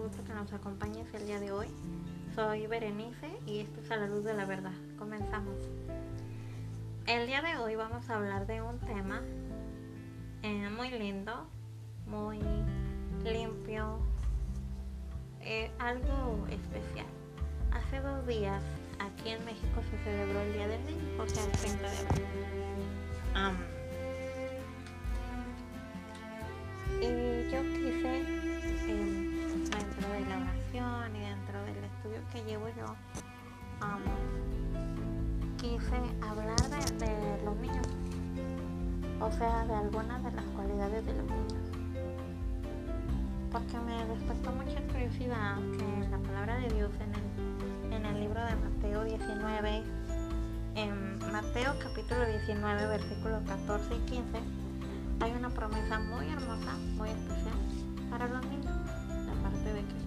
gusto que nos acompañes el día de hoy. Soy Berenice y esto es a la luz de la verdad. Comenzamos. El día de hoy vamos a hablar de un tema eh, muy lindo, muy limpio, eh, algo especial. Hace dos días aquí en México se celebró el Día del Niño, o sea, el 30 de abril. y yo quise, dentro del estudio que llevo yo, quise hablar de, los niños, o sea, de algunas de las cualidades de los niños porque me despertó mucha curiosidad que la palabra de Dios en el, en el libro de Mateo 19, en Mateo capítulo 19, versículos 14 y 15, hay una promesa muy hermosa, muy especial para los niños, la parte de Cristo.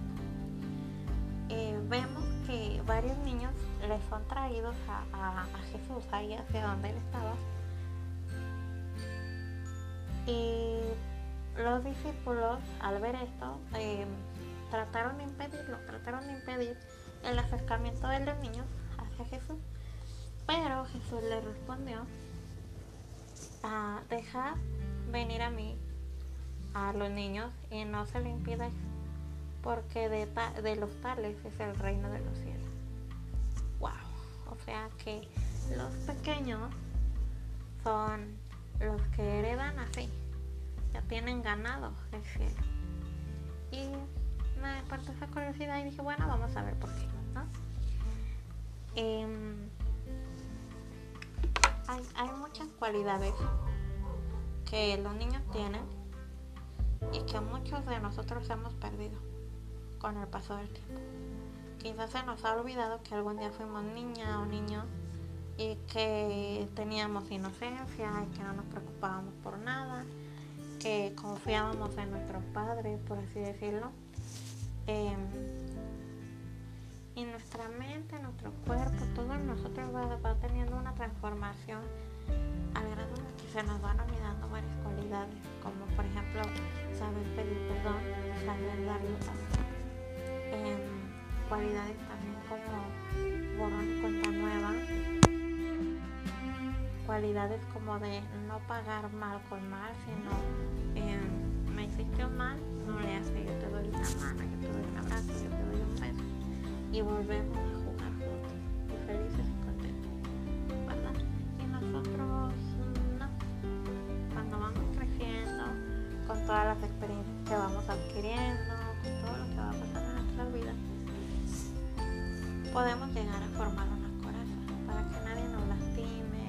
Eh, vemos que varios niños les son traídos a, a Jesús ahí hacia donde él estaba. Y los discípulos, al ver esto, eh, trataron de impedirlo, trataron de impedir el acercamiento de los niños hacia Jesús. Pero Jesús le respondió, a dejar venir a mí a los niños y no se lo impidáis, porque de, los tales es el reino de los cielos. ¡Wow! O sea que los pequeños son los que heredan así tienen ganado el cielo. Y me despertó esa curiosidad y dije, bueno, vamos a ver por qué. Em, hay muchas cualidades que los niños tienen y que muchos de nosotros hemos perdido con el paso del tiempo. Quizás se nos ha olvidado que algún día fuimos niña o niño y que teníamos inocencia y que no nos preocupábamos por nada que confiábamos en nuestros padres, por así decirlo. Em, y nuestra mente, nuestro cuerpo, todo nosotros va, teniendo una transformación al grado de que se nos van olvidando varias cualidades, como por ejemplo saber pedir perdón, saber dar luz. Em, cualidades también como borrón y cuenta nueva, cualidades como de no pagar mal con mal, sino eh, me hiciste mal, no le hace, yo te doy una mano, yo te doy un abrazo, yo te doy un beso y volvemos podemos llegar a formar una coraza para que nadie nos lastime,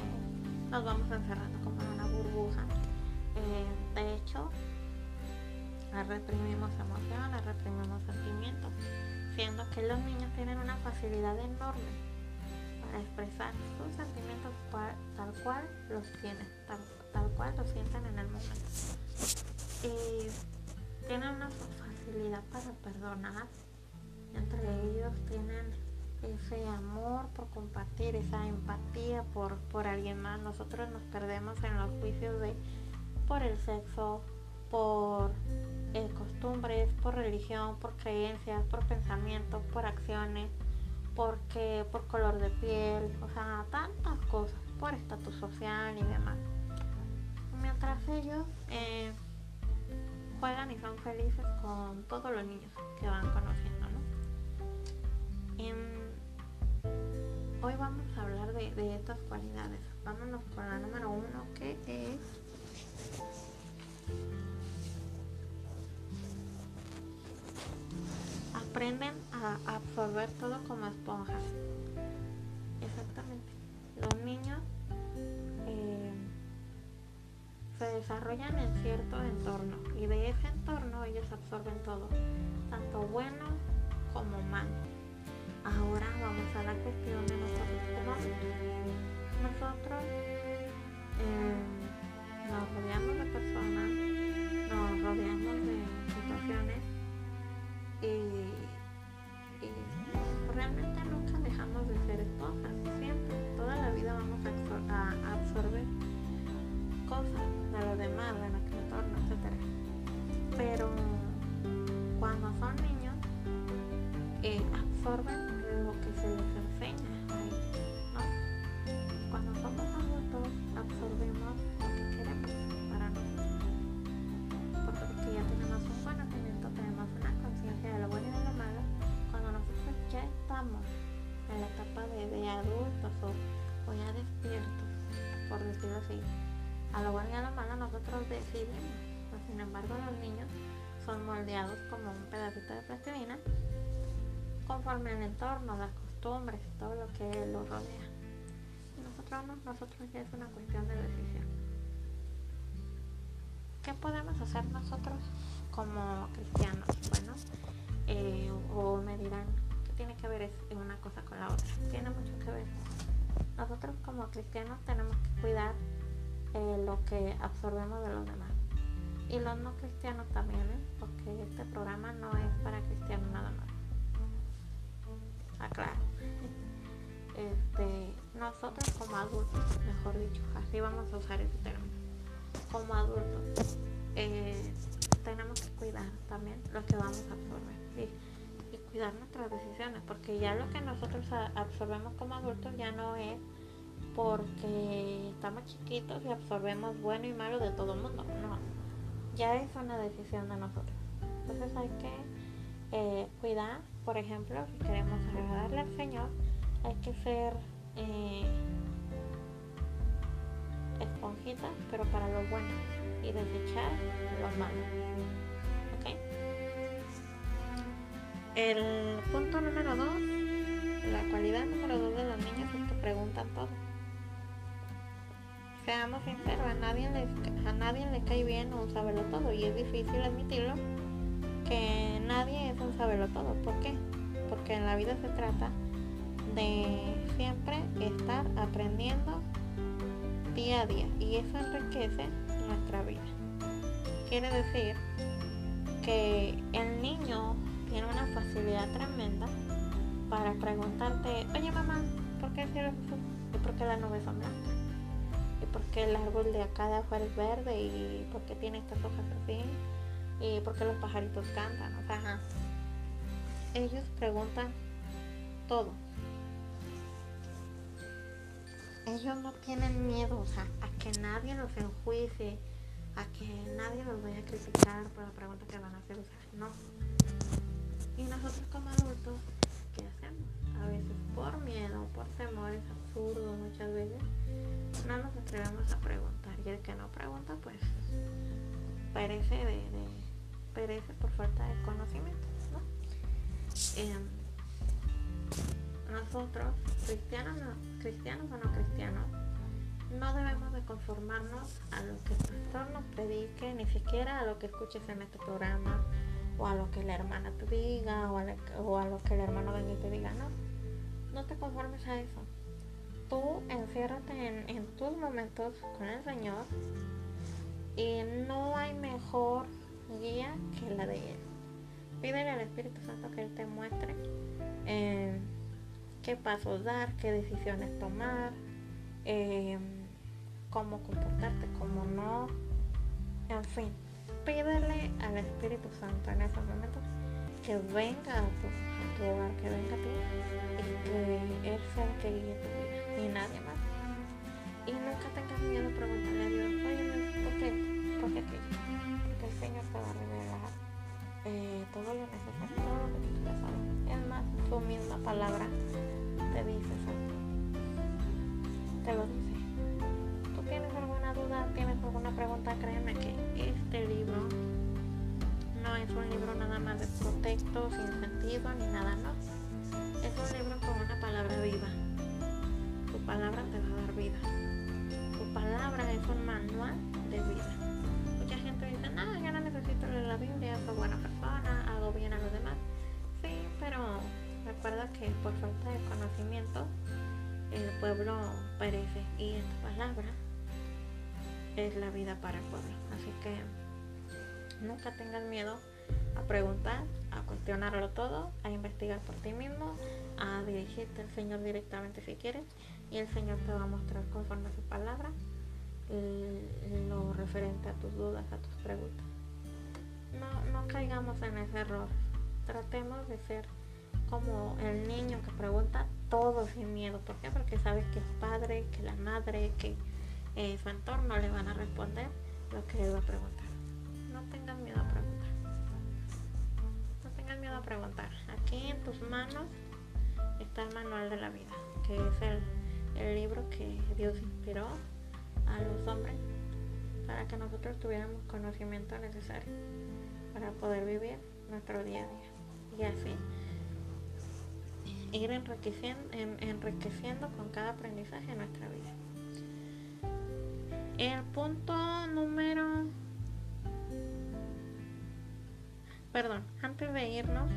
nos vamos encerrando como en una burbuja. Eh, de hecho, reprimimos emociones, reprimimos sentimientos, siendo que los niños tienen una facilidad enorme para expresar sus sentimientos tal cual los tienen, tal, tal cual los sienten en el momento. Y tienen una facilidad para perdonar, entre ellos tienen ese amor por compartir, esa empatía por, por alguien más. Nosotros nos perdemos en los juicios de por el sexo, por eh, costumbres, por religión, por creencias, por pensamientos, por acciones, porque, por color de piel, o sea, tantas cosas, por estatus social y demás. Mientras ellos eh, juegan y son felices con todos los niños que van conociendo, ¿no? Hoy vamos a hablar de, estas cualidades. Vámonos con la número uno que es aprenden a absorber todo como esponjas. Exactamente. Los niños eh, se desarrollan en cierto entorno y de ese entorno ellos absorben todo, tanto bueno como malo. Ahora vamos a la cuestión de nosotros como Nosotros eh, nos rodeamos de personas, nos rodeamos de situaciones y realmente nunca dejamos de ser esponjas, siempre, toda la vida vamos a, absorber cosas de los demás, de nuestro entorno, etc. Pero cuando son niños, a entorno, las costumbres todo lo que los rodea. Nosotros no, nosotros ya es una cuestión de decisión. ¿Qué podemos hacer nosotros como cristianos? Bueno, eh, o me dirán, ¿qué tiene que ver una cosa con la otra? Tiene mucho que ver. Nosotros como cristianos tenemos que cuidar eh, lo que absorbemos de los demás. Y los no cristianos también, ¿eh? porque este programa no es para cristianos nada más. Aclaro. Este, nosotros como adultos, mejor dicho, así vamos a usar ese término, como adultos, eh, tenemos que cuidar también lo que vamos a absorber y, cuidar nuestras decisiones, porque ya lo que nosotros absorbemos como adultos ya no es porque estamos chiquitos y absorbemos bueno y malo de todo el mundo. No, ya es una decisión de nosotros. Entonces hay que eh, cuidar, por ejemplo, si queremos agradarle al Señor, hay que ser eh, esponjitas, pero para lo bueno, y desechar lo malo. ¿Ok? El punto número dos, la cualidad número dos de los niños es que preguntan todo seamos sinceros, a nadie, le, a nadie le cae bien un saberlo todo y es difícil admitirlo que nadie es un saberlo todo. ¿Por qué? Porque en la vida se trata de siempre estar aprendiendo día a día y eso enriquece nuestra vida. Quiere decir que el niño tiene una facilidad tremenda para preguntarte, oye mamá, ¿por qué el cielo es ¿Y por qué las nubes son blancas? y por qué el árbol de acá de afuera es verde y por qué tiene estas hojas así y por qué los pajaritos cantan. O sea, ellos preguntan todo. Ellos no tienen miedo a que nadie los enjuicie, a que nadie los vaya a criticar por la pregunta que van a hacer. O sea, no. Y nosotros como adultos, ¿qué hacemos? A veces por miedo, por temores absurdos muchas veces, no nos atrevemos a preguntar y el que no pregunta pues perece de, perece por falta de conocimiento em, nosotros cristianos cristianos o no cristianos no debemos de conformarnos a lo que el pastor nos predique ni siquiera a lo que escuches en este programa o a lo que la hermana te diga o a, o a lo que el hermano venga y te diga no. No te conformes a eso. Tú enciérrate en, tus momentos con el Señor y no hay mejor guía que la de Él. Pídele al Espíritu Santo que Él te muestre eh, qué pasos dar, qué decisiones tomar, eh, cómo comportarte, cómo no, en fin. Pídele al Espíritu Santo en esos momentos que venga a tu, hogar, que venga a ti y que Él sea el que guíe tu vida ni nadie más. Y nunca tengas miedo a preguntarle a Dios, oye, ¿por qué? ¿Por qué aquello? Señor te va a revelar eh, todo lo necesario, todo lo que tú quieras. Es más, tu misma palabra te dice eso. Te lo dice. ¿Tú tienes alguna duda? ¿Tienes alguna pregunta? Créeme que este libro no es un libro nada más de protecto, sin sentido, ni nada, no. Es un libro con una palabra viva palabra te va a dar vida. Tu palabra es un manual de vida. Soy buena persona, hago bien a los demás. Sí, pero recuerda que por falta de conocimiento el pueblo perece y esta palabra es la vida para el pueblo. Así que nunca tengas miedo a preguntar, a cuestionarlo todo, a investigar por ti mismo, a dirigirte al Señor directamente si quieres y el Señor te va a mostrar conforme a su palabra lo referente a tus dudas, a tus preguntas. No, no caigamos en ese error. Tratemos de ser como el niño que pregunta todo sin miedo. ¿Por qué? Porque sabe que el padre, que la madre, que eh, su entorno le van a responder lo que él va a preguntar. No tengas miedo a preguntar. No tengas miedo a preguntar. Aquí en tus manos está el manual de la vida, que es el el libro que Dios inspiró a los hombres para que nosotros tuviéramos conocimiento necesario para poder vivir nuestro día a día y así ir enriqueciendo, con cada aprendizaje en nuestra vida. El punto número... Perdón, antes de irnos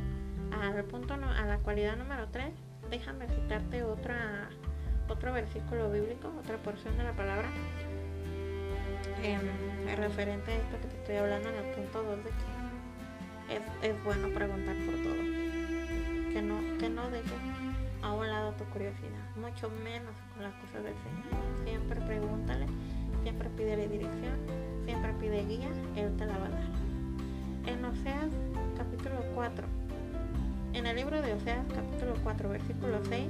al punto a la cualidad número 3, déjame citarte otra otro versículo bíblico, otra porción de la palabra eh, referente a esto que te estoy hablando en el punto 2 de que es, es bueno preguntar por todo. Que no, que no dejes a un lado tu curiosidad, mucho menos con las cosas del Señor. Siempre pregúntale, siempre pídele dirección, siempre pide guía, Él te la va a dar. En Oseas capítulo 4, en el libro de Oseas capítulo 4, versículo 6,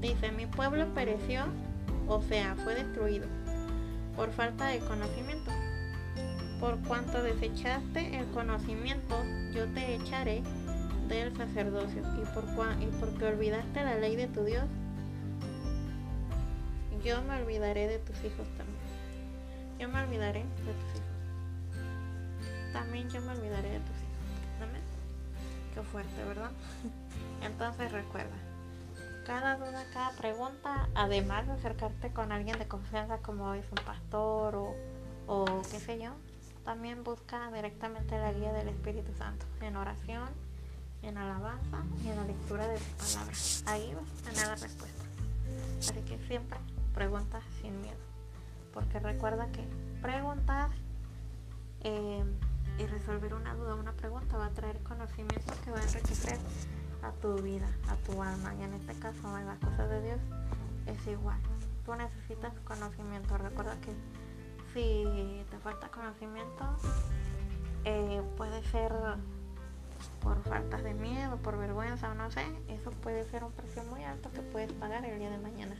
dice, mi pueblo pereció, o sea, fue destruido por falta de conocimiento. Por cuanto desechaste el conocimiento, yo te echaré del sacerdocio. Y, por y porque olvidaste la ley de tu Dios, yo me olvidaré de tus hijos también. Yo me olvidaré de tus hijos. También yo me olvidaré de tus hijos. Amén. Qué fuerte, ¿verdad? Entonces recuerda, cada duda, cada pregunta, además de acercarte con alguien de confianza como es un pastor o, o qué sé yo, también busca directamente la guía del Espíritu Santo en oración, en alabanza y en la lectura de su palabra. Ahí vas a tener la respuesta. Así que siempre pregunta sin miedo. Porque recuerda que preguntar eh, y resolver una duda, una pregunta va a traer conocimiento que va a enriquecer a tu vida, a tu alma. Y en este caso, en las cosas de Dios, es igual. Tú necesitas conocimiento. Recuerda que si te falta conocimiento, eh, puede ser por faltas de miedo, por vergüenza o no sé, eso puede ser un precio muy alto que puedes pagar el día de mañana.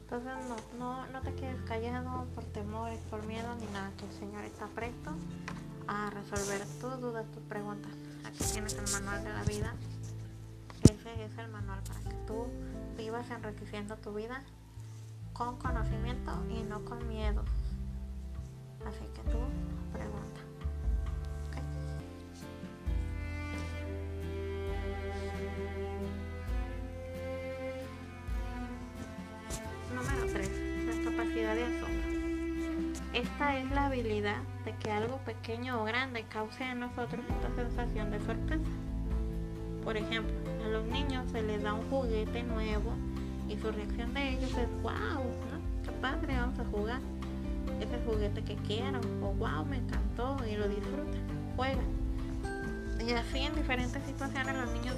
Entonces no, no, no te quedes callado por temores, por miedo ni nada, que el Señor está presto a resolver tus dudas, tus preguntas. Aquí tienes el manual de la vida ese es el manual para que tú vivas enriqueciendo tu vida con conocimiento y no con miedo. Así que tú pregunta. Número 3. La capacidad de asombro. Esta es la habilidad de que algo pequeño o grande cause en nosotros esta sensación de sorpresa. Por ejemplo, a los niños se les da un juguete nuevo y su reacción de ellos es wow, ¿no? qué padre, vamos a jugar. Es el juguete que quiero, o wow, me encantó y lo disfrutan, juegan. Y así en diferentes situaciones los niños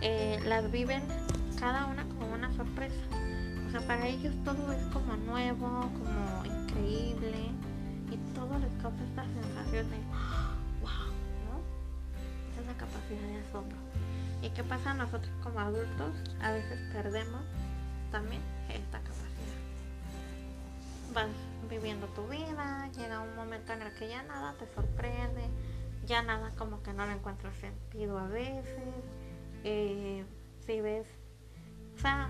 eh, las viven cada una como una sorpresa. O sea, para ellos todo es como nuevo, como increíble y todo les causa esta sensación de wow, ¿no? Esa capacidad de asombro. ¿Y qué pasa nosotros como adultos? A veces perdemos también esta capacidad. Vas viviendo tu vida, llega un momento en el que ya nada te sorprende, ya nada como que no le encuentras sentido a veces. Eh, si ves, o sea,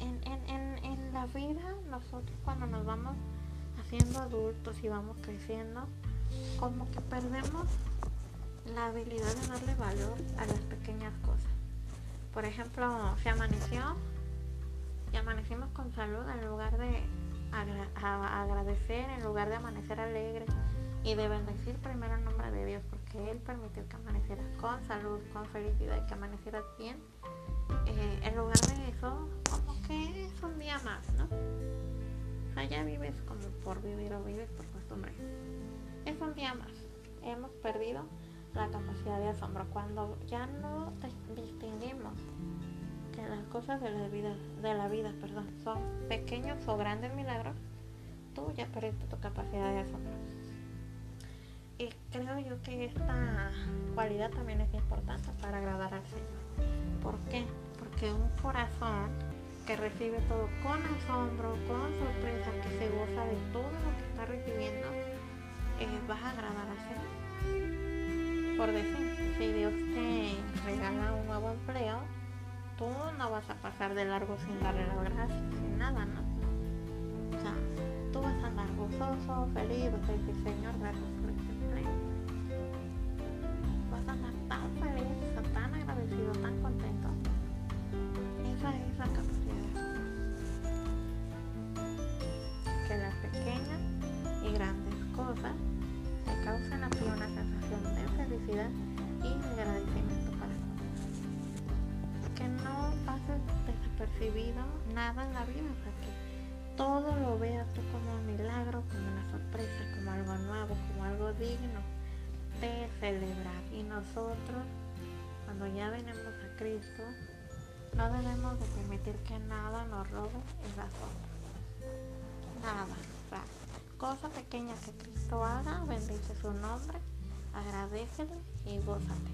en, en, en la vida nosotros cuando nos vamos haciendo adultos y vamos creciendo, como que perdemos la habilidad de darle valor a las pequeñas cosas. Por ejemplo, si amaneció y amanecimos con salud en lugar de agradecer, en lugar de amanecer alegre y de bendecir primero el nombre de Dios, porque Él permitió que amanecieras con salud, con felicidad y que amanecieras bien. Eh, en lugar de eso, como que es un día más, ¿no? O vives como por vivir o vives por costumbre. Es un día más. Hemos perdido la capacidad de asombro. Cuando ya no distinguimos las cosas de la vida, de la vida perdón, son pequeños o grandes milagros, tú ya perdiste tu capacidad de asombro. Y creo yo que esta cualidad también es importante para agradar al Señor. ¿Por qué? Porque un corazón que recibe todo con asombro, con sorpresa, que se goza de todo lo que está recibiendo, eh, vas a agradar al Señor por decir, si Dios te regala un nuevo empleo, tú no vas a pasar de largo sin darle las gracias, sin nada, ¿no? O sea, tú vas a andar gozoso, feliz, vas a decir, Señor, gracias nosotros, cuando ya venimos a Cristo, no debemos de permitir que nada nos robe el asombro. Nada. Cosa pequeña que Cristo haga, bendice su nombre, agradecele y gózate.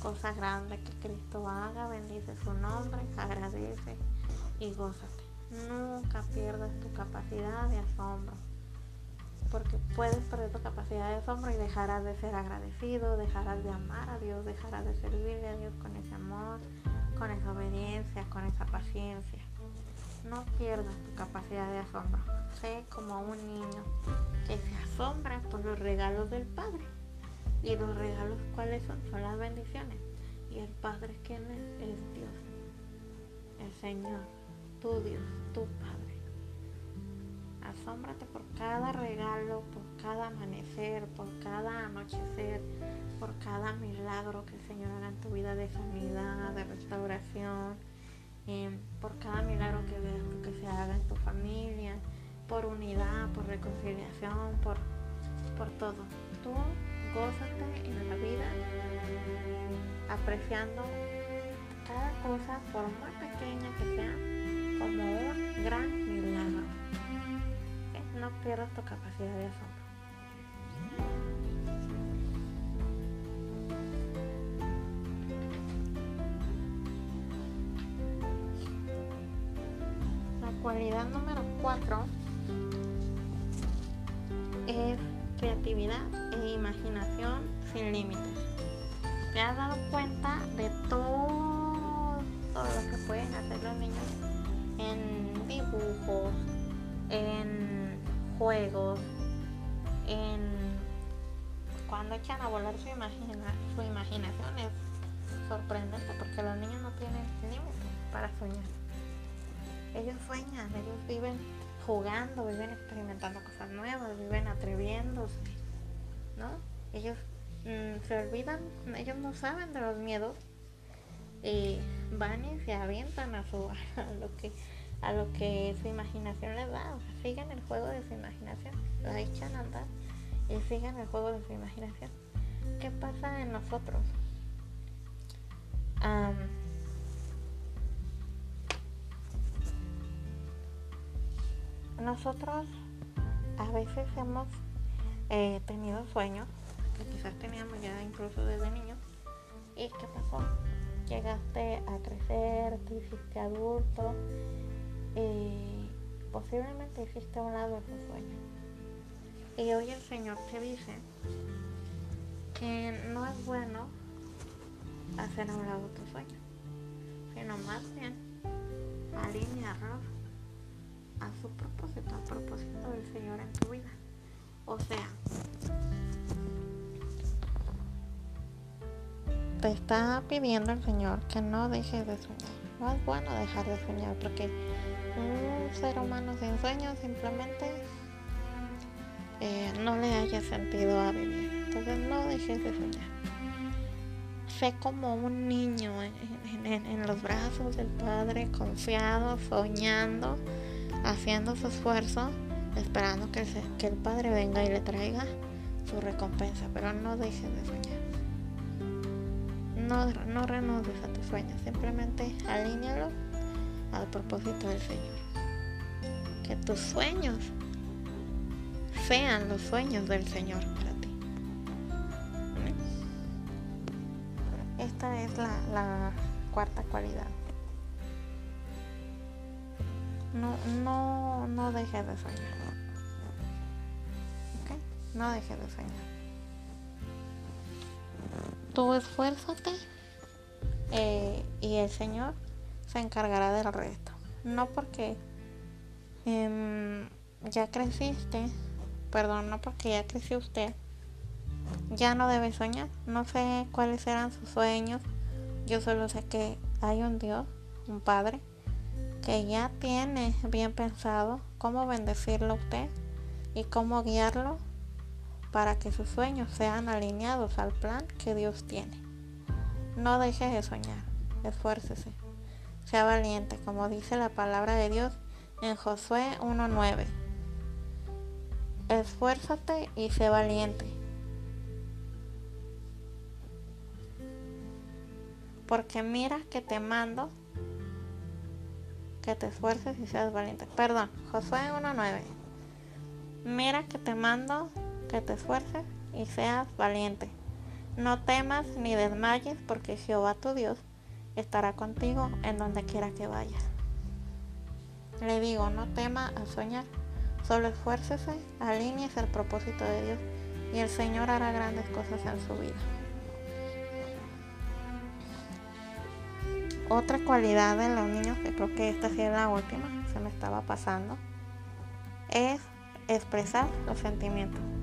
Cosa grande que Cristo haga, bendice su nombre, agradece y gózate. Nunca pierdas tu capacidad de asombro. Porque puedes perder tu capacidad de asombro y dejarás de ser agradecido, dejarás de amar a Dios, dejarás de servirle a Dios con ese amor, con esa obediencia, con esa paciencia. No pierdas tu capacidad de asombro. Sé como un niño que se asombra por los regalos del Padre. ¿Y los regalos cuáles son? Son las bendiciones. ¿Y el Padre quién es? Es Dios. El Señor, tu Dios, tu Padre. Asómbrate por cada regalo, por cada amanecer, por cada anochecer, por cada milagro que el Señor haga en tu vida de sanidad, de restauración, eh, por cada milagro que se haga en tu familia, por unidad, por reconciliación, por, por todo. Tú gózate en la vida apreciando cada cosa, por más pequeña que sea, como un gran. Pierdas tu capacidad de asombro. La cualidad número 4 es creatividad e imaginación sin límites. ¿Te has dado cuenta de todo lo que pueden hacer los niños en dibujos, en juegos, en cuando echan a volar su, imagina, su imaginación es sorprendente porque los niños no tienen límites para soñar. Ellos sueñan, ellos viven jugando, viven experimentando cosas nuevas, viven atreviéndose, ¿no? Ellos mm, se olvidan, ellos no saben de los miedos y van y se avientan a, su, a lo que a lo que su imaginación les da, o sea, siguen el juego de su imaginación, la echan a andar y siguen el juego de su imaginación. ¿Qué pasa en nosotros? Nosotros a veces hemos eh, tenido sueños que quizás teníamos ya incluso desde niños. ¿Y qué pasó? Llegaste a crecer, te hiciste adulto y posiblemente hiciste a un lado esos sueños. Y hoy el Señor te dice que no es bueno hacer a un lado tus sueños, sino más bien alinearlos a su propósito, al propósito del Señor en tu vida. O sea, te está pidiendo el Señor que no dejes de soñar. No es bueno dejar de soñar porque un ser humano sin sueños simplemente eh, no le haya sentido a vivir. Entonces no dejes de soñar. Sé como un niño en, los brazos del Padre, confiado, soñando haciendo su esfuerzo, esperando que, se, que el Padre venga y le traiga su recompensa, pero no dejes de soñar. No, no renuncies a tus sueños, simplemente alíñalo al propósito del Señor. Que tus sueños sean los sueños del Señor para ti. Esta es la, la cuarta cualidad. No, no, no dejes de soñar. No dejes de soñar. Tú esfuérzate eh, y el Señor se encargará del resto. No porque em, ya creciste perdón, no porque ya creció usted, ya no debe soñar. No sé cuáles eran sus sueños. Yo solo sé que hay un Dios, un Padre, que ya tiene bien pensado cómo bendecirlo a usted y cómo guiarlo para que sus sueños sean alineados al plan que Dios tiene. No deje de soñar, esfuércese, sea valiente, como dice la palabra de Dios en Josué 1.9. Esfuérzate y sé valiente. Porque mira que te mando que te esfuerces y seas valiente. Perdón, Josué 1.9. Mira que te mando que te esfuerces y seas valiente. No temas ni desmayes porque Jehová tu Dios estará contigo en donde quiera que vayas. Le digo, no tema a soñar, solo esfuércese, alíñese el propósito de Dios y el Señor hará grandes cosas en su vida. Otra cualidad de los niños, que creo que esta sí es la última, se me estaba pasando, es expresar los sentimientos.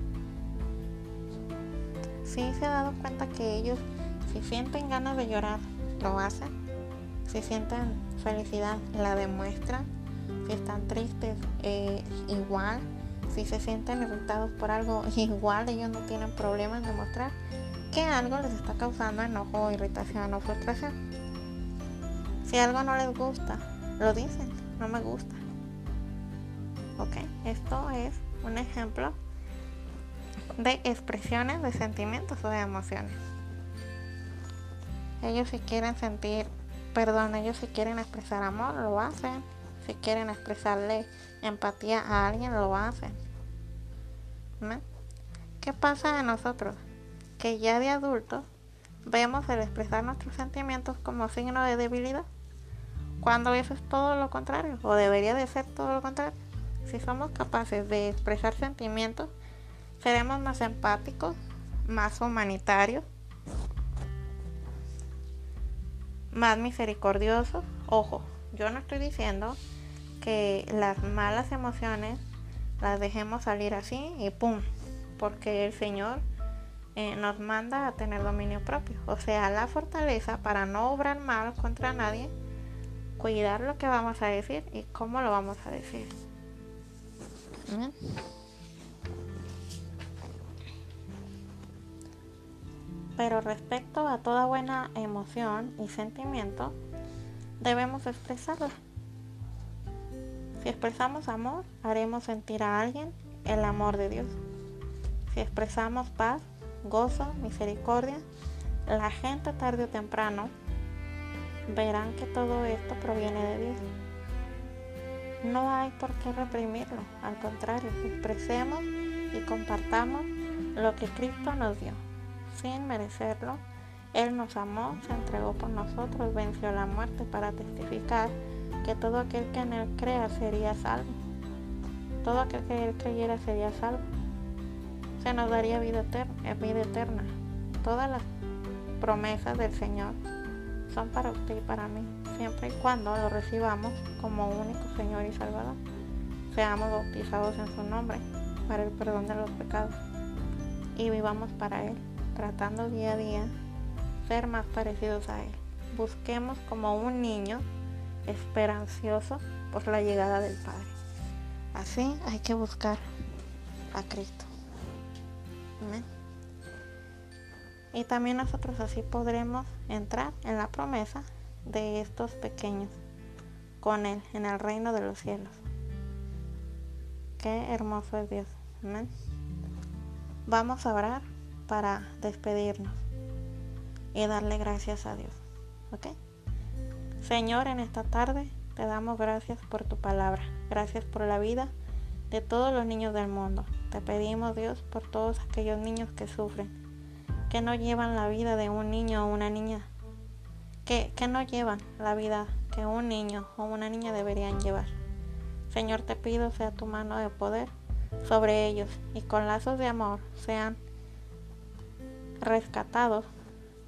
Si se ha dado cuenta que ellos, si sienten ganas de llorar, lo hacen. Si sienten felicidad, la demuestran si están tristes, eh, igual. Si se sienten irritados por algo, igual ellos no tienen problema en demostrar que algo les está causando enojo, irritación o frustración. Si algo no les gusta, lo dicen, no me gusta. Ok, esto es un ejemplo de expresiones de sentimientos o de emociones. Ellos si quieren sentir, perdón, ellos si quieren expresar amor, lo hacen si quieren expresarle empatía a alguien, lo hacen. ¿Qué pasa de nosotros? Que ya de adultos vemos el expresar nuestros sentimientos como signo de debilidad, cuando eso es todo lo contrario, o debería de ser todo lo contrario. Si somos capaces de expresar sentimientos, seremos más empáticos, más humanitarios, más misericordiosos. Ojo, yo no estoy diciendo que las malas emociones las dejemos salir así y pum, porque el Señor eh, nos manda a tener dominio propio, o sea, la fortaleza para no obrar mal contra nadie, cuidar lo que vamos a decir y cómo lo vamos a decir. Pero respecto a toda buena emoción y sentimiento, debemos expresarla si expresamos amor, haremos sentir a alguien el amor de Dios. Si expresamos paz, gozo, misericordia, la gente tarde o temprano verán que todo esto proviene de Dios. No hay por qué reprimirlo, al contrario, expresemos y compartamos lo que Cristo nos dio. Sin merecerlo, Él nos amó, se entregó por nosotros, venció la muerte para testificar que todo aquel que en él crea sería salvo. Todo aquel que él creyera sería salvo. Se nos daría vida eterna, eh, vida eterna. Todas las promesas del Señor son para usted y para mí, siempre y cuando lo recibamos como único Señor y Salvador. Seamos bautizados en su nombre para el perdón de los pecados y vivamos para Él, tratando día a día ser más parecidos a Él. Busquemos como un niño esperancioso por la llegada del Padre. Así hay que buscar a Cristo. Y también nosotros así podremos entrar en la promesa de estos pequeños con Él en el reino de los cielos. Qué hermoso es Dios. Vamos a orar para despedirnos y darle gracias a Dios. ¿Ok? Señor, en esta tarde te damos gracias por tu palabra. Gracias por la vida de todos los niños del mundo. Te pedimos, Dios, por todos aquellos niños que sufren, que no llevan la vida de un niño o una niña, que, que no llevan la vida que un niño o una niña deberían llevar. Señor, te pido sea tu mano de poder sobre ellos y con lazos de amor sean rescatados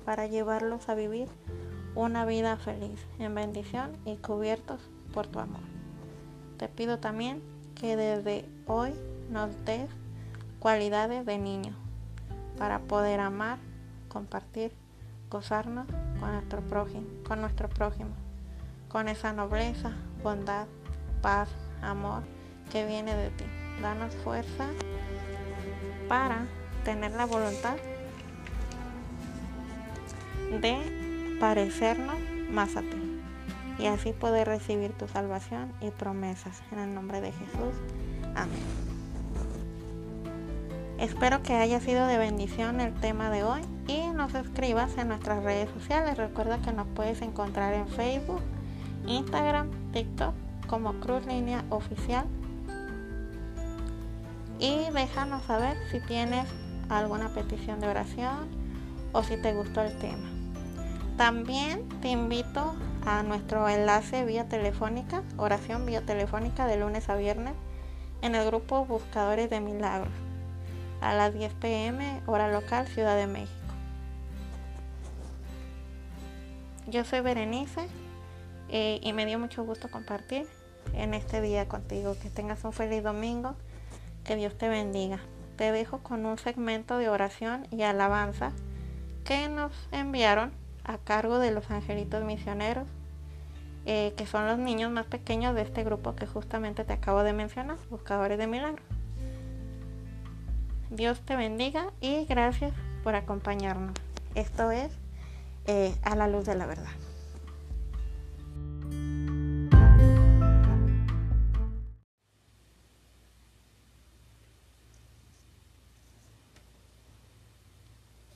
para llevarlos a vivir una vida feliz, en bendición y cubiertos por tu amor. Te pido también que desde hoy nos des cualidades de niño para poder amar, compartir, gozarnos con nuestro prójimo, con nuestro prójimo, con esa nobleza, bondad, paz, amor que viene de ti. Danos fuerza para tener la voluntad de parecernos más a ti y así poder recibir tu salvación y promesas. En el nombre de Jesús. Amén. Espero que haya sido de bendición el tema de hoy y nos escribas en nuestras redes sociales. Recuerda que nos puedes encontrar en Facebook, Instagram, TikTok como Cruz Línea Oficial. Y déjanos saber si tienes alguna petición de oración o si te gustó el tema. También te invito a nuestro enlace vía telefónica, oración vía telefónica de lunes a viernes en el grupo Buscadores de Milagros a las 10 pm hora local Ciudad de México. Yo soy Berenice eh, y me dio mucho gusto compartir en este día contigo. Que tengas un feliz domingo, que Dios te bendiga. Te dejo con un segmento de oración y alabanza que nos enviaron a cargo de los angelitos misioneros, eh, que son los niños más pequeños de este grupo que justamente te acabo de mencionar, buscadores de milagros. Dios te bendiga y gracias por acompañarnos. Esto es eh, a la luz de la verdad.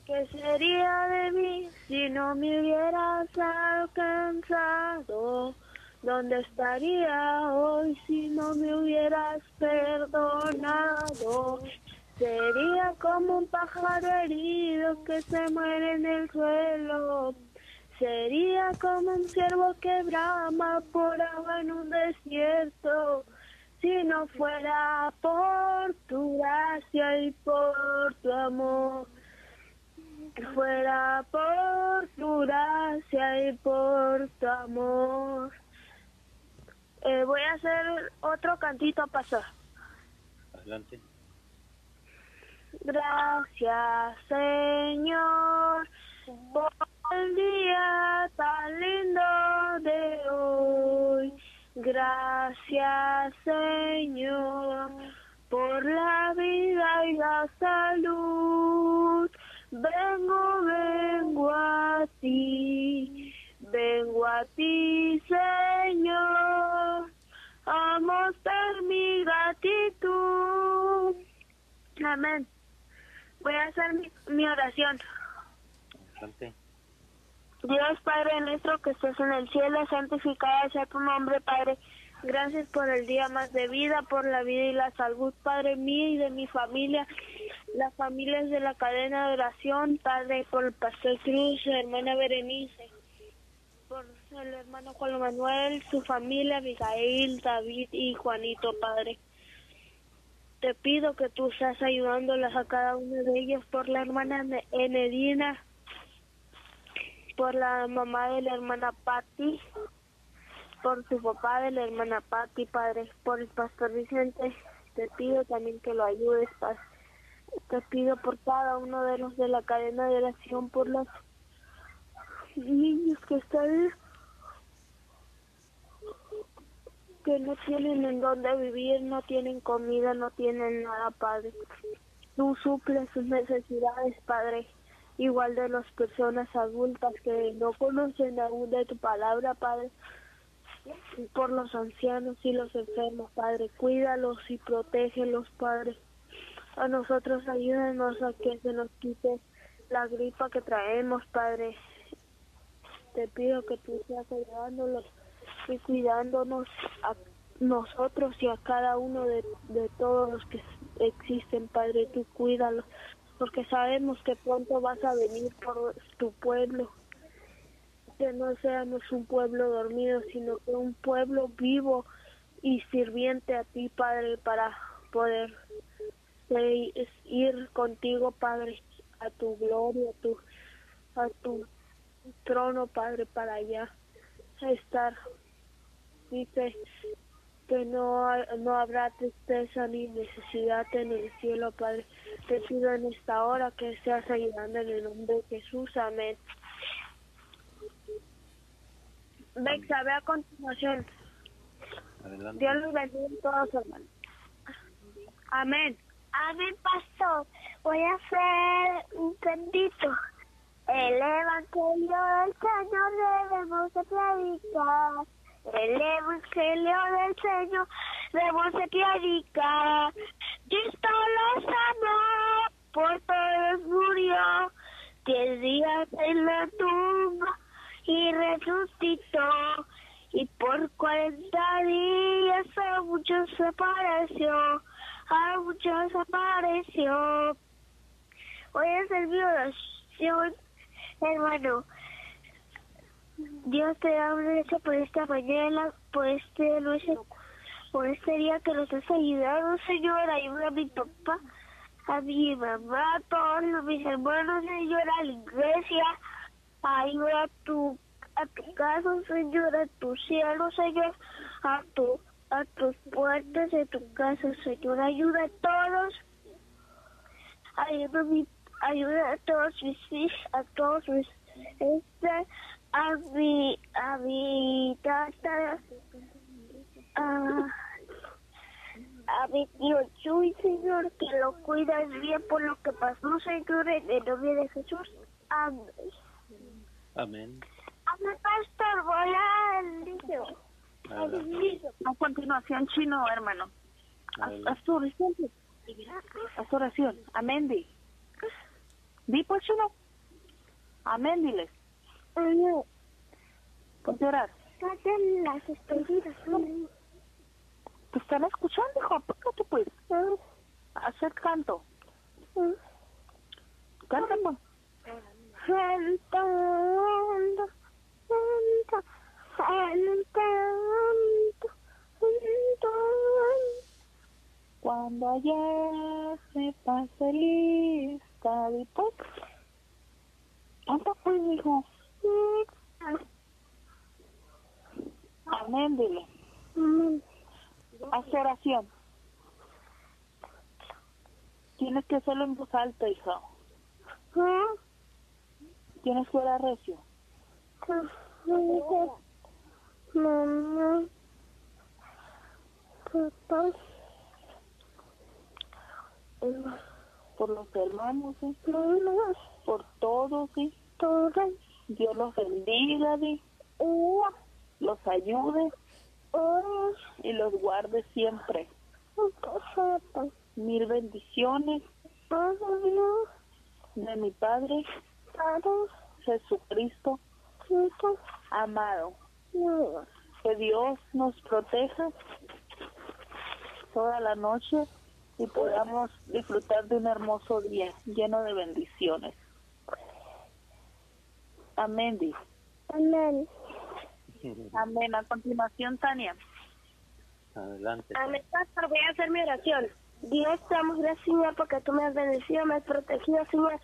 ¿Qué sería de mí si no me hubieras alcanzado? ¿Dónde estaría hoy si no me hubieras perdonado? Sería como un pájaro herido que se muere en el suelo. Sería como un ciervo que brama por agua en un desierto. Si no fuera por tu gracia y por tu amor fuera por tu gracia y por tu amor. Eh, voy a hacer otro cantito a pasar. Adelante. Gracias, Señor, por el día tan lindo de hoy. Gracias, Señor, por la vida y la salud. Vengo, vengo a ti, vengo a ti, Señor, a mostrar mi gratitud. Amén. Voy a hacer mi, mi oración. Dios Padre nuestro que estás en el cielo, santificado sea tu nombre, Padre. Gracias por el día más de vida, por la vida y la salud, Padre mío y de mi familia, las familias de la cadena de oración, Padre, por el Pastor Cruz, hermana Berenice, por el hermano Juan Manuel, su familia, Abigail, David y Juanito, Padre. Te pido que tú estás ayudándolas a cada uno de ellos, por la hermana Ne- Enedina, por la mamá de la hermana Patti, por su papá de la hermana Patti, Padre, por el pastor Vicente, te pido también que lo ayudes, Padre. Te pido por cada uno de los de la cadena de oración, por los niños que están que no tienen en dónde vivir, no tienen comida, no tienen nada, Padre. Tú suples sus necesidades, Padre. Igual de las personas adultas que no conocen aún de tu palabra, Padre. Por los ancianos y los enfermos, Padre. Cuídalos y protégelos, Padre. A nosotros ayúdanos a que se nos quite la gripa que traemos, Padre. Te pido que tú seas ayudándolos y cuidándonos a nosotros y a cada uno de, de todos los que existen, Padre. Tú cuídalos, porque sabemos que pronto vas a venir por tu pueblo. Que no seamos un pueblo dormido, sino que un pueblo vivo y sirviente a ti, Padre, para poder de ir contigo, Padre, a tu gloria, a tu, a tu trono, Padre, para allá estar. Dice que no, no habrá tristeza ni necesidad en el cielo, Padre. Te pido en esta hora que seas ayudando en el nombre de Jesús. Amén. Vexa, ve a continuación. Adelante. Dios los bendiga a todos, hermanos. Amén. Amén, pastor. Voy a hacer un bendito. El evangelio del Señor debemos de predicar. El evangelio del Señor debemos de predicar. Cristo los amó, por todos murió. Diez días en la tumba y resucitó. Y por cuarenta días a muchos se apareció. A muchos apareció. Voy a hacer mi oración, hermano. Dios te da gracias por esta mañana, por este noche, por este día que nos has ayudado, Señor. Ayuda a mi papá, a mi mamá, a todos mis hermanos, Señor, a la iglesia. Ayuda a tu, a tu casa, Señor, a tu cielo, Señor, a tu, a tus puertas de tu casa, Señor. Ayuda a todos. Ayuda a mi, ayuda a todos mis hijos, a todos mis, este, a mi, a mi tata, a, a mi tío Chuy, Señor, que lo cuidas bien por lo que pasó, Señor, en el nombre de Jesús. Amén. Amén. Amén, pastor, voy liceo. A continuación, chino, hermano. Haz, tu oración. Haz tu oración. Amén, di. Di, pues, chino. Amén, diles. Amén. Ponte a orar. Las escondidas. ¿Te están escuchando, hijo? Apágate, pues. Hacer canto. Canta, pues. Cantando, canta, cantando, cantando. Cuando ayer se pase lista, pues. Canta, pues, hijo. Amén, dile. Haz oración. Tienes que hacerlo en voz alta, hija. ¿Ah? Tienes que orar recio. Mamá, papá, Por los hermanos, ¿sí? Por todos, ¿sí? todas, Dios los bendiga, Los ayude y los guarde siempre. Mil bendiciones de mi Padre Jesucristo amado. Que Dios nos proteja toda la noche y podamos disfrutar de un hermoso día lleno de bendiciones. Amén. di. amén. Amén. A continuación, Tania. Adelante. Amén, pastor, voy a hacer mi oración. Dios, te damos gracias, Señor, porque tú me has bendecido, me has protegido, Señor.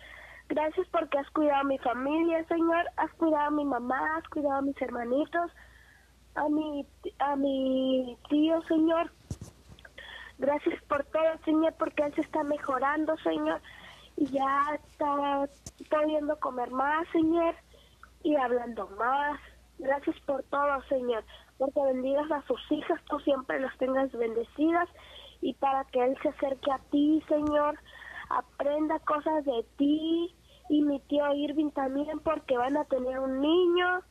Gracias porque has cuidado a mi familia, Señor. Has cuidado a mi mamá, has cuidado a mis hermanitos, a mi, a mi tío, Señor. Gracias por todo, Señor, porque él se está mejorando, Señor. Y ya está pudiendo comer más, Señor, y hablando más. Gracias por todo, Señor, porque bendigas a sus hijas, tú siempre las tengas bendecidas y para que él se acerque a ti, Señor, aprenda cosas de ti y mi tío Irving también porque van a tener un niño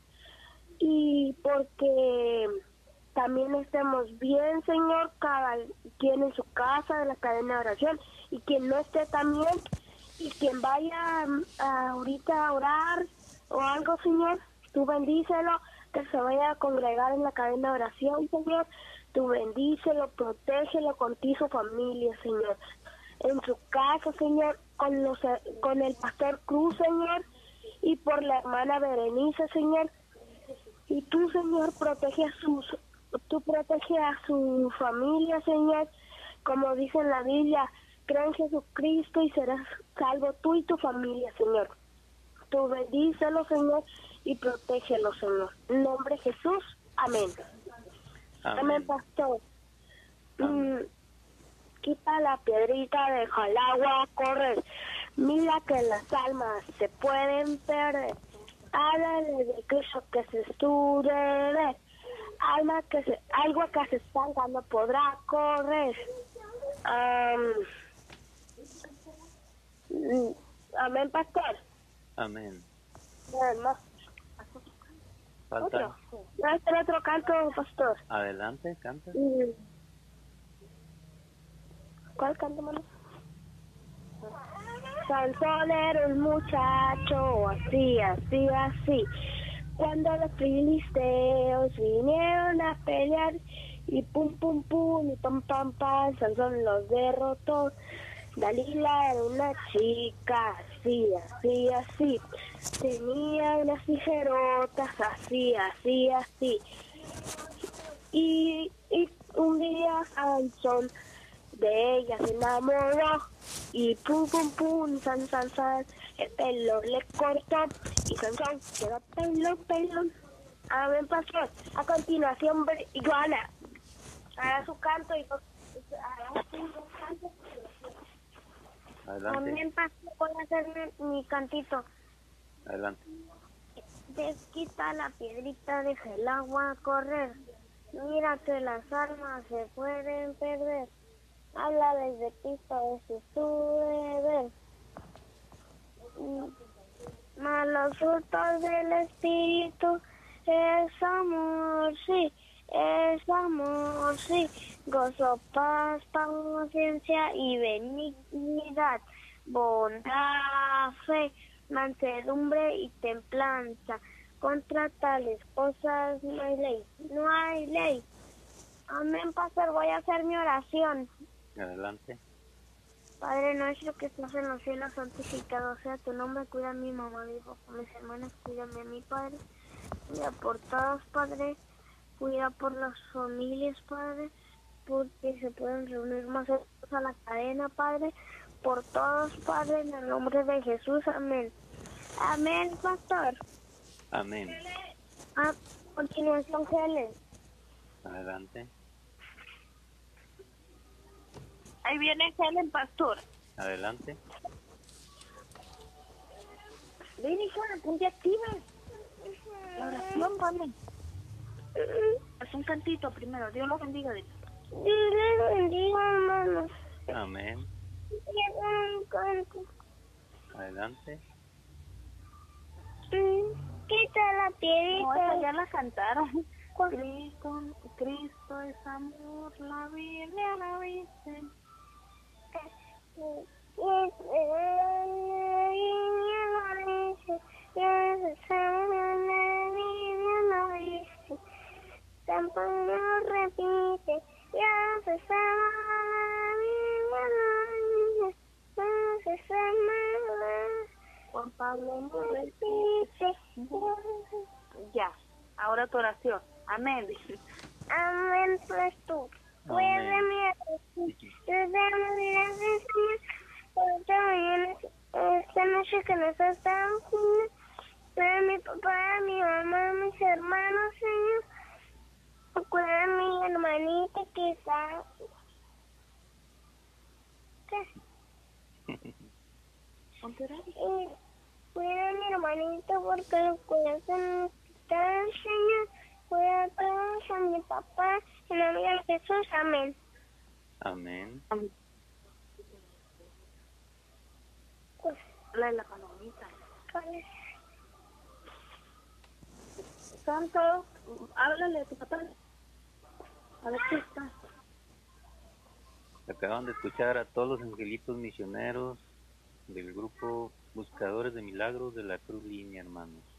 y porque también estemos bien, Señor, cada quien en su casa de la cadena de oración y quien no esté también y quien vaya mm, ahorita a orar o algo, Señor, tú bendícelo, que se vaya a congregar en la cadena de oración, Señor, tú bendícelo, protégelo con ti su familia, Señor, en su casa, Señor, con, los, con el pastor Cruz, Señor, y por la hermana Berenice, Señor, y tú, Señor, protege a sus, tú protege a su familia, Señor, como dice en la Biblia, cree en Jesucristo y serás salvo tú y tu familia, Señor. Tú bendícelo, Señor, y protégelo, Señor. En nombre de Jesús, amén. Amén, Amén. pastor. Mm, quita la piedrita, deja el agua correr. Mira que las almas se pueden perder. Háblale de Cristo que se estude. Alma que se, algo que se estanca no podrá correr. Mm, amén, pastor. Amén. Falta. Otro. No, otro canto, pastor. Adelante, canta. Mm. ¿Cuál canto, mano? Sansón era un muchacho así, así, así. Cuando los filisteos vinieron a pelear y pum, pum, pum, y pam, pam, pam, Sansón los derrotó. Dalila era una chica así, así, así. Tenía unas tijerotas así, así, así. Y, y un día Sansón de ella se enamoró y pum pum pum san san san el pelo le cortó y Sansón quedó pelo pelo amén pastor a continuación Joana hará su canto y hará su canto Adelante. amén pastor voy a hacer mi, cantito Adelante. Desquita la piedrita, deja el agua correr. Mira que las almas se pueden perder. Habla desde Cristo. Mm, Mas los frutos del Espíritu es amor, sí, es amor, sí. Gozo, paz, paciencia y benignidad, bondad, fe, mansedumbre y templanza. Contra tales cosas no hay ley, no hay ley. Amén, pastor, voy a hacer mi oración. Adelante. Padre nuestro que estás en los cielos, santificado sea tu nombre, cuida a mi mamá, mi papá, mis hermanos, cuídame a mi Padre, cuida por todos, Padre, cuida por las familias, Padre, porque se pueden reunir más a la cadena, Padre, por todos, Padre, en el nombre de Jesús, amén. Amén, pastor. Amén. A continuación, Helen. Adelante. Ahí viene Helen Pastor. Adelante. Ven, hija, ponte activa. La oración. Haz un cantito primero. Dios los bendiga. Dios les bendiga, hermanos. Amén. Adelante. Quita la No, piedrita. ya la cantaron. Cristo, Cristo es amor, la Biblia la dice. Juan Pablo no no repite. Ya, ahora tu oración. Amén. Amén, pues tú. Esta noche que nos has dado, Señor. Cuida a mi papá, mi mamá, mis hermanos, Señor. Cuida a mi hermanita que está... ¿Qué? Y cuida a mi hermanito porque lo cuidas en el Señor. Cuida a todos, a mi papá, en el nombre de Jesús, amén. Amén. Pues, La de la palomita. Santo, háblale a tu papá. A ver qué está. Acaban de escuchar a todos los angelitos misioneros del grupo Buscadores de Milagros de la Cruz Línea, hermanos.